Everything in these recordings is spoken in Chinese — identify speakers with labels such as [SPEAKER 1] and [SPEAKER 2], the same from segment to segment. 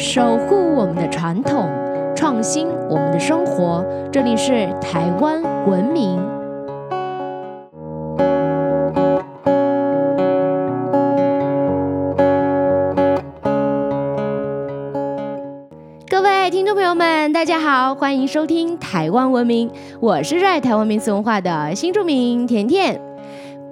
[SPEAKER 1] 守护我们的传统，创新我们的生活。这里是台湾文明。各位听众朋友们，大家好，欢迎收听台湾文明，我是热爱台湾民俗文化的新著名甜甜。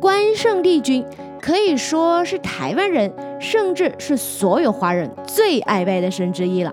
[SPEAKER 1] 关圣帝君可以说是台湾人。甚至是所有华人最爱拜的神之一了。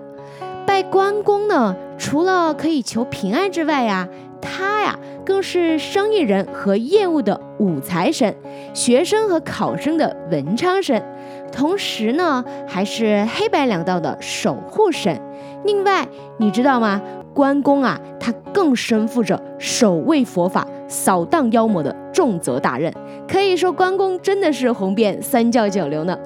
[SPEAKER 1] 拜关公呢，除了可以求平安之外呀，他呀更是生意人和业务的武财神，学生和考生的文昌神，同时呢还是黑白两道的守护神。另外，你知道吗？关公啊，他更身负着守卫佛法、扫荡妖魔的重责大任。可以说，关公真的是红遍三教九流呢。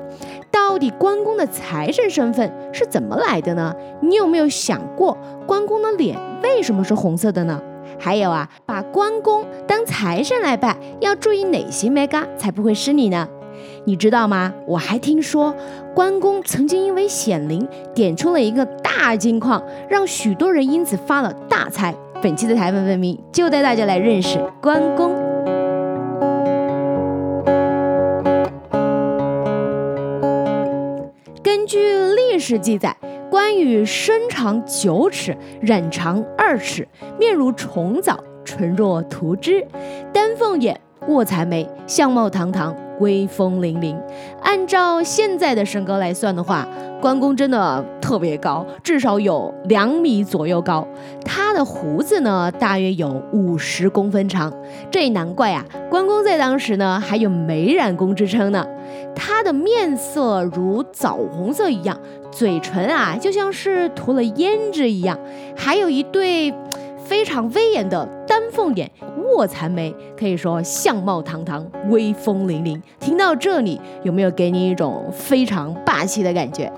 [SPEAKER 1] 到底关公的财神身份是怎么来的呢？你有没有想过，关公的脸为什么是红色的呢？还有啊，把关公当财神来拜，要注意哪些 mega 才不会失礼呢？你知道吗？我还听说，关公曾经因为显灵点出了一个大金矿，让许多人因此发了大财。本期的台湾文明就带大家来认识关公。根据历史记载，关羽身长九尺，髯长二尺，面如重枣，唇若涂脂，丹凤眼，卧蚕眉，相貌堂堂，威风凛凛。按照现在的身高来算的话，关公真的特别高，至少有两米左右高。他的胡子呢，大约有五十公分长。这也难怪啊，关公在当时呢，还有美髯公之称呢。他的面色如枣红色一样，嘴唇啊，就像是涂了胭脂一样，还有一对非常威严的丹凤眼、卧蚕眉，可以说相貌堂堂，威风凛凛。听到这里，有没有给你一种非常霸气的感觉？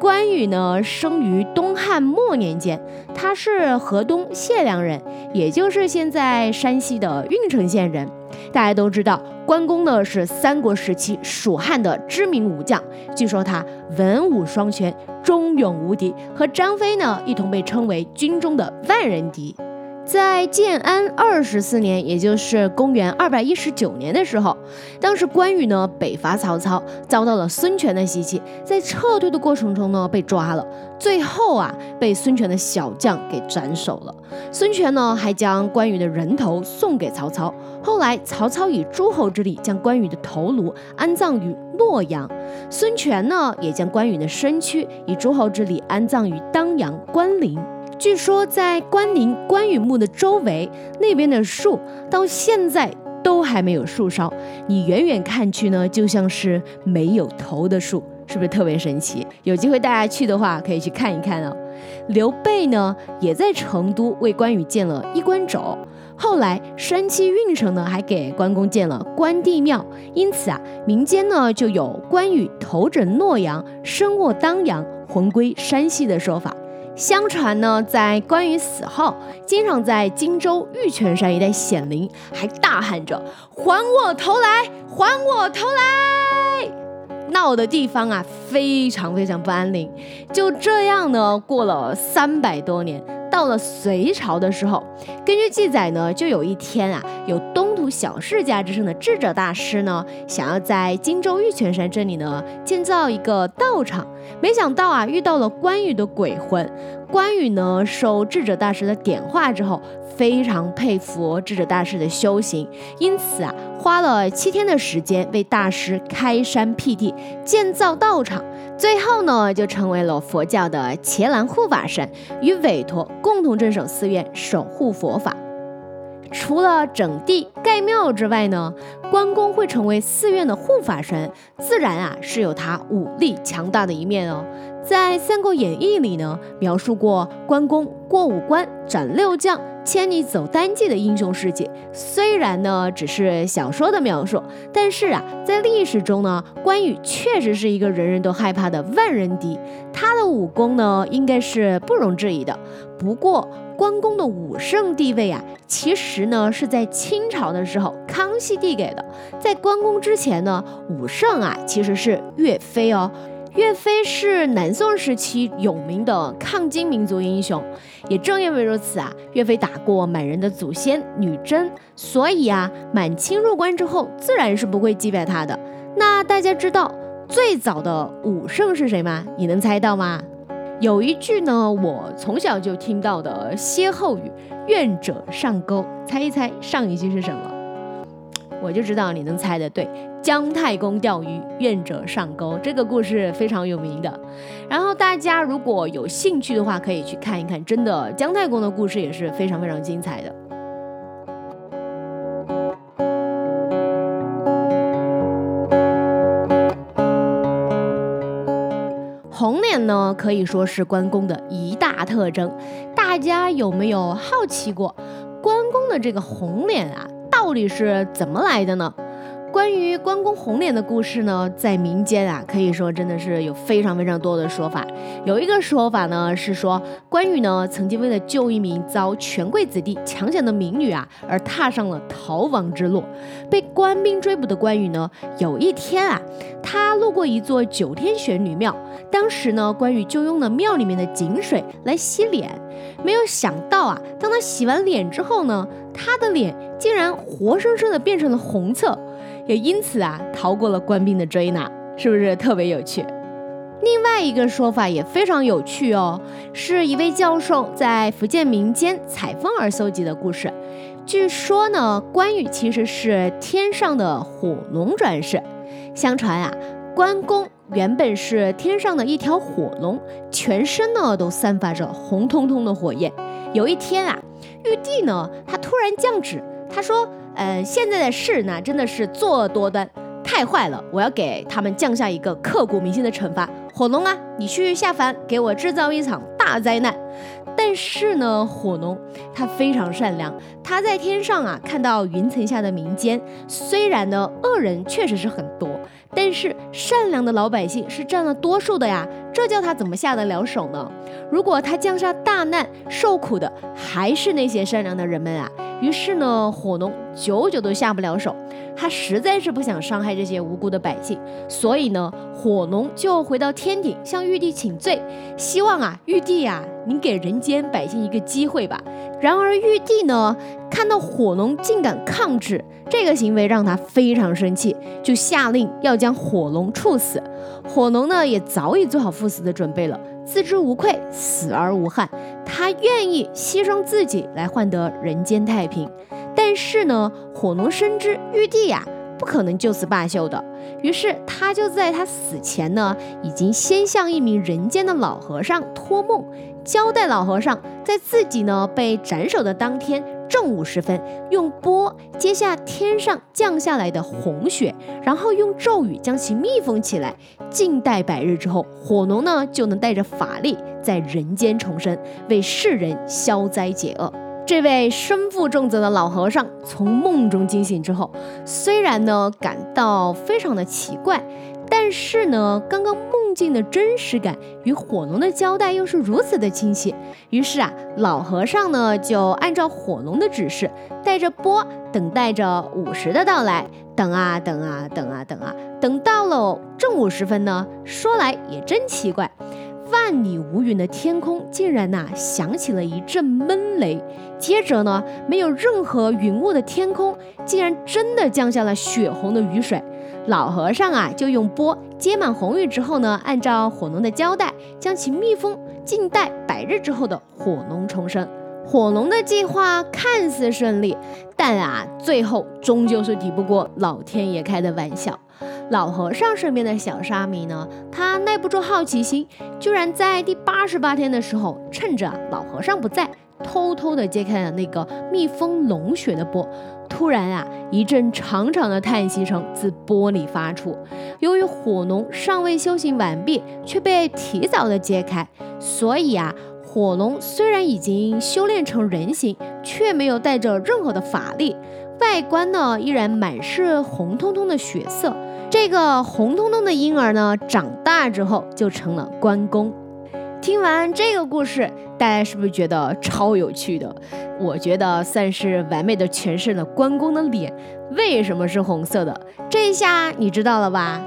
[SPEAKER 1] 关羽呢，生于东汉末年间，他是河东解良人，也就是现在山西的运城县人。大家都知道，关公呢是三国时期蜀汉的知名武将，据说他文武双全，忠勇无敌，和张飞呢一同被称为军中的万人敌。在建安二十四年，也就是公元二百一十九年的时候，当时关羽呢北伐曹操，遭到了孙权的袭击，在撤退的过程中呢被抓了，最后啊被孙权的小将给斩首了。孙权呢还将关羽的人头送给曹操，后来曹操以诸侯之力将关羽的头颅安葬于洛阳，孙权呢也将关羽的身躯以诸侯之力安葬于当阳关陵。据说在关宁关羽墓的周围，那边的树到现在都还没有树梢。你远远看去呢，就像是没有头的树，是不是特别神奇？有机会大家去的话，可以去看一看哦。刘备呢，也在成都为关羽建了衣冠冢。后来山西运城呢，还给关公建了关帝庙。因此啊，民间呢就有关羽头枕洛阳，身卧当阳，魂归山西的说法。相传呢，在关羽死后，经常在荆州玉泉山一带显灵，还大喊着“还我头来，还我头来”，闹的地方啊非常非常不安宁。就这样呢，过了三百多年。到了隋朝的时候，根据记载呢，就有一天啊，有东小世家之称的智者大师呢，想要在荆州玉泉山这里呢建造一个道场，没想到啊，遇到了关羽的鬼魂。关羽呢，受智者大师的点化之后，非常佩服智者大师的修行，因此啊，花了七天的时间为大师开山辟地，建造道场。最后呢，就成为了佛教的伽蓝护法神，与韦陀共同镇守寺院，守护佛法。除了整地盖庙之外呢，关公会成为寺院的护法神，自然啊是有他武力强大的一面哦。在《三国演义》里呢，描述过关公过五关斩六将。千里走单骑的英雄事迹，虽然呢只是小说的描述，但是啊，在历史中呢，关羽确实是一个人人都害怕的万人敌。他的武功呢，应该是不容置疑的。不过，关公的武圣地位啊，其实呢是在清朝的时候康熙帝给的。在关公之前呢，武圣啊其实是岳飞哦。岳飞是南宋时期有名的抗金民族英雄，也正因为如此啊，岳飞打过满人的祖先女真，所以啊，满清入关之后，自然是不会击败他的。那大家知道最早的武圣是谁吗？你能猜到吗？有一句呢，我从小就听到的歇后语：“愿者上钩。”猜一猜上一句是什么？我就知道你能猜的对，姜太公钓鱼，愿者上钩，这个故事非常有名的。然后大家如果有兴趣的话，可以去看一看，真的姜太公的故事也是非常非常精彩的。红脸呢，可以说是关公的一大特征。大家有没有好奇过，关公的这个红脸啊？到底是怎么来的呢？关于关公红脸的故事呢，在民间啊，可以说真的是有非常非常多的说法。有一个说法呢，是说关羽呢曾经为了救一名遭权贵子弟强抢的民女啊，而踏上了逃亡之路。被官兵追捕的关羽呢，有一天啊，他路过一座九天玄女庙，当时呢，关羽就用了庙里面的井水来洗脸，没有想到啊，当他洗完脸之后呢，他的脸竟然活生生的变成了红色。也因此啊，逃过了官兵的追拿，是不是特别有趣？另外一个说法也非常有趣哦，是一位教授在福建民间采风而搜集的故事。据说呢，关羽其实是天上的火龙转世。相传啊，关公原本是天上的一条火龙，全身呢都散发着红彤彤的火焰。有一天啊，玉帝呢，他突然降旨，他说。嗯，现在的事呢，真的是作恶多端，太坏了！我要给他们降下一个刻骨铭心的惩罚。火龙啊，你去下凡，给我制造一场大灾难。但是呢，火龙他非常善良，他在天上啊看到云层下的民间，虽然呢恶人确实是很多，但是善良的老百姓是占了多数的呀，这叫他怎么下得了手呢？如果他降下大难，受苦的还是那些善良的人们啊。于是呢，火龙久久都下不了手，他实在是不想伤害这些无辜的百姓，所以呢，火龙就回到天庭向玉帝请罪，希望啊，玉帝呀，您给人间百姓一个机会吧。然而玉帝呢，看到火龙竟敢抗旨，这个行为让他非常生气，就下令要将火龙处死。火龙呢，也早已做好赴死的准备了。自知无愧，死而无憾，他愿意牺牲自己来换得人间太平。但是呢，火龙深知玉帝呀不可能就此罢休的，于是他就在他死前呢，已经先向一名人间的老和尚托梦，交代老和尚在自己呢被斩首的当天。正午时分，用钵接下天上降下来的红雪，然后用咒语将其密封起来，静待百日之后，火龙呢就能带着法力在人间重生，为世人消灾解厄。这位身负重责的老和尚从梦中惊醒之后，虽然呢感到非常的奇怪。但是呢，刚刚梦境的真实感与火龙的交代又是如此的清晰，于是啊，老和尚呢就按照火龙的指示，带着钵等待着午时的到来。等啊等啊等啊等啊，等到了正午时分呢，说来也真奇怪，万里无云的天空竟然呐响起了一阵闷雷，接着呢，没有任何云雾的天空竟然真的降下了血红的雨水。老和尚啊，就用钵接满红玉之后呢，按照火龙的交代，将其密封，静待百日之后的火龙重生。火龙的计划看似顺利，但啊，最后终究是抵不过老天爷开的玩笑。老和尚身边的小沙弥呢，他耐不住好奇心，居然在第八十八天的时候，趁着老和尚不在，偷偷的揭开了那个密封龙血的钵。突然啊，一阵长长的叹息声自玻璃发出。由于火龙尚未修行完毕，却被提早的揭开，所以啊，火龙虽然已经修炼成人形，却没有带着任何的法力，外观呢依然满是红彤彤的血色。这个红彤彤的婴儿呢长大之后就成了关公。听完这个故事大家是不是觉得超有趣的？我觉得算是完美的诠释了关公的脸为什么是红色的？这下你知道了吧？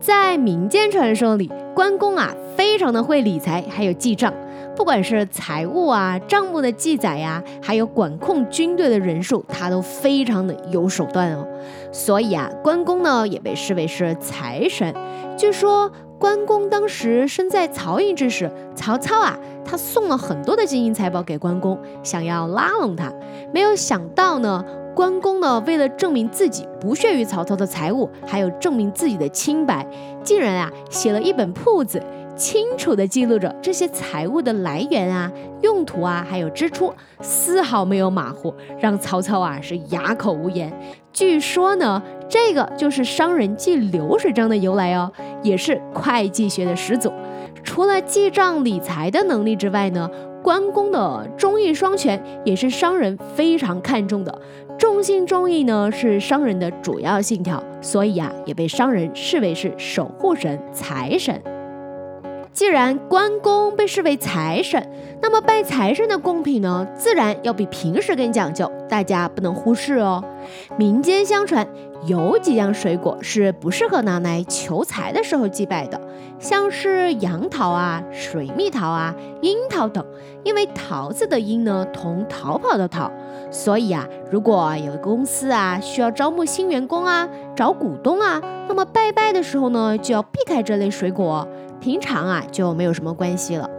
[SPEAKER 1] 在民间传说里关公啊非常的会理财，还有记账，不管是财务啊、账目的记载呀，还有管控军队的人数，他都非常的有手段哦。所以啊，关公呢也被视为是财神。据说关公当时身在曹营之时，曹操啊他送了很多的金银财宝给关公，想要拉拢他，没有想到呢。关公呢，为了证明自己不屑于曹操的财物，还有证明自己的清白，竟然啊写了一本铺子，清楚地记录着这些财物的来源啊、用途啊，还有支出，丝毫没有马虎，让曹操啊是哑口无言。据说呢，这个就是商人记流水账的由来哦，也是会计学的始祖。除了记账理财的能力之外呢，关公的忠义双全也是商人非常看重的。重信重义呢是商人的主要信条，所以啊也被商人视为是守护神、财神。既然关公被视为财神，那么拜财神的贡品呢，自然要比平时更讲究，大家不能忽视哦。民间相传有几样水果是不适合拿来求财的时候祭拜的，像是杨桃啊、水蜜桃啊、樱桃等，因为桃子的樱呢同逃跑的逃，所以啊，如果有公司啊需要招募新员工啊、找股东啊，那么拜拜的时候呢就要避开这类水果。平常啊就没有什么关系了，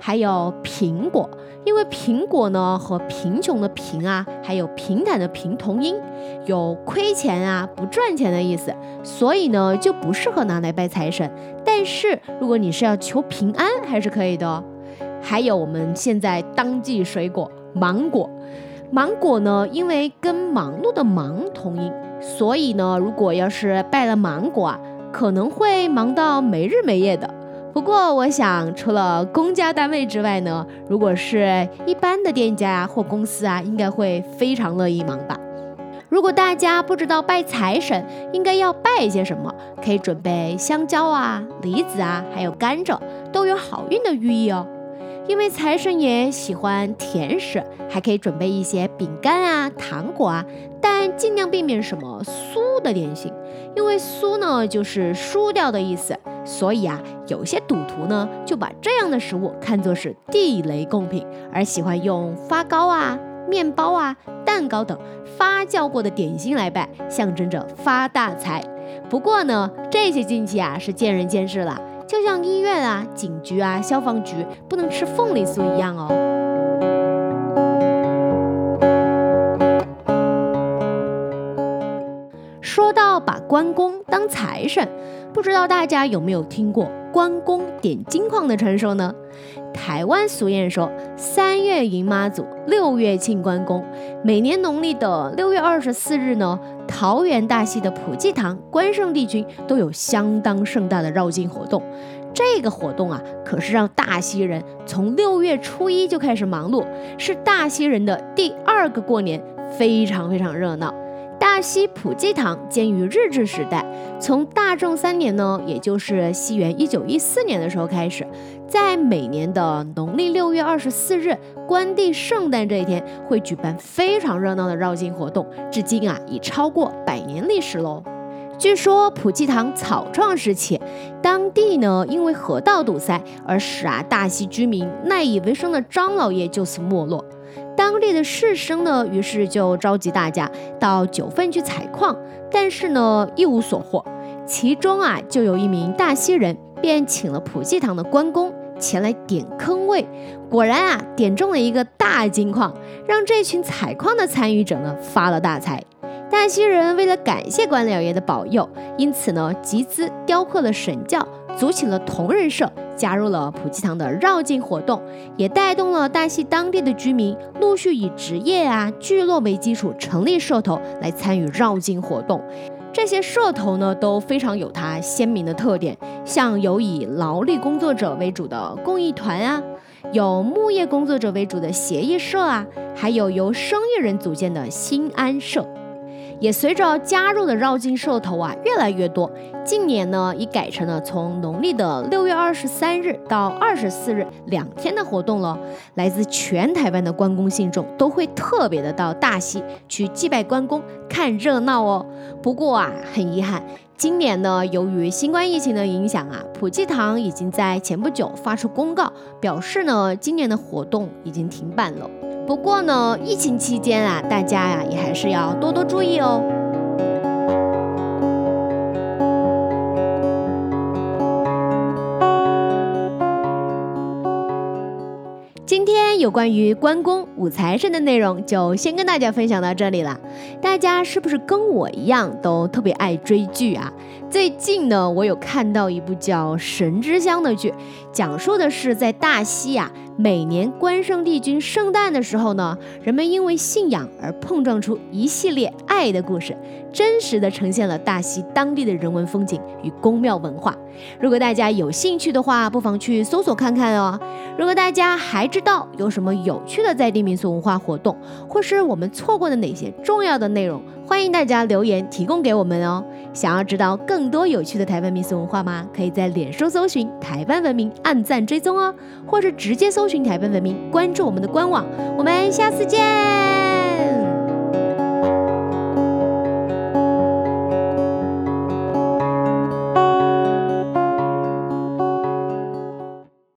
[SPEAKER 1] 还有苹果，因为苹果呢和贫穷的贫啊，还有平坦的平同音，有亏钱啊不赚钱的意思，所以呢就不适合拿来拜财神。但是如果你是要求平安，还是可以的。哦还有我们现在当季水果芒果，芒果呢因为跟忙碌的忙同音，所以呢如果要是拜了芒果啊，可能会忙到没日没夜的。不过，我想除了公家单位之外呢，如果是一般的店家或公司啊，应该会非常乐意忙吧。如果大家不知道拜财神应该要拜一些什么，可以准备香蕉啊、梨子啊，还有甘蔗，都有好运的寓意哦。因为财神爷喜欢甜食，还可以准备一些饼干啊、糖果啊，但尽量避免什么酥的点心，因为酥呢就是输掉的意思。所以啊，有些赌徒呢就把这样的食物看作是地雷贡品，而喜欢用发糕啊、面包啊、蛋糕等发酵过的点心来拜，象征着发大财。不过呢，这些禁忌啊是见仁见智了，就像医院啊、警局啊、消防局不能吃凤梨酥一样哦。说到把关公当财神。不知道大家有没有听过关公点金矿的传说呢？台湾俗谚说：“三月迎妈祖，六月庆关公。”每年农历的六月二十四日呢，桃园大溪的普济堂关圣帝君都有相当盛大的绕境活动。这个活动啊，可是让大溪人从六月初一就开始忙碌，是大溪人的第二个过年，非常非常热闹。大溪普济堂建于日治时代，从大正三年呢，也就是西元一九一四年的时候开始，在每年的农历六月二十四日，关帝圣诞这一天，会举办非常热闹的绕境活动，至今啊已超过百年历史喽。据说普济堂草创时期，当地呢因为河道堵塞，而使啊大溪居民赖以为生的张老爷就此没落。当地的士绅呢，于是就召集大家到九份去采矿，但是呢一无所获。其中啊，就有一名大溪人，便请了普济堂的关公前来点坑位。果然啊，点中了一个大金矿，让这群采矿的参与者呢发了大财。大溪人为了感谢关老爷的保佑，因此呢集资雕刻了神教。组起了同人社，加入了普济堂的绕境活动，也带动了大溪当地的居民陆续以职业啊、聚落为基础成立社头来参与绕境活动。这些社头呢都非常有它鲜明的特点，像有以劳力工作者为主的公益团啊，有牧业工作者为主的协议社啊，还有由生意人组建的新安社。也随着加入的绕境社头啊越来越多，近年呢已改成了从农历的六月二十三日到二十四日两天的活动了。来自全台湾的关公信众都会特别的到大溪去祭拜关公，看热闹哦。不过啊，很遗憾，今年呢，由于新冠疫情的影响啊，普济堂已经在前不久发出公告，表示呢，今年的活动已经停办了。不过呢，疫情期间啊，大家呀也还是要多多注意哦。今天有关于关公五财神的内容，就先跟大家分享到这里了。大家是不是跟我一样都特别爱追剧啊？最近呢，我有看到一部叫《神之乡》的剧，讲述的是在大西啊。每年关圣帝君圣诞的时候呢，人们因为信仰而碰撞出一系列爱的故事，真实的呈现了大溪当地的人文风景与宫庙文化。如果大家有兴趣的话，不妨去搜索看看哦。如果大家还知道有什么有趣的在地民俗文化活动，或是我们错过的哪些重要的内容，欢迎大家留言提供给我们哦。想要知道更多有趣的台湾民俗文化吗？可以在脸书搜寻“台湾文明”，按赞追踪哦，或者直接搜寻“台湾文明”，关注我们的官网。我们下次见。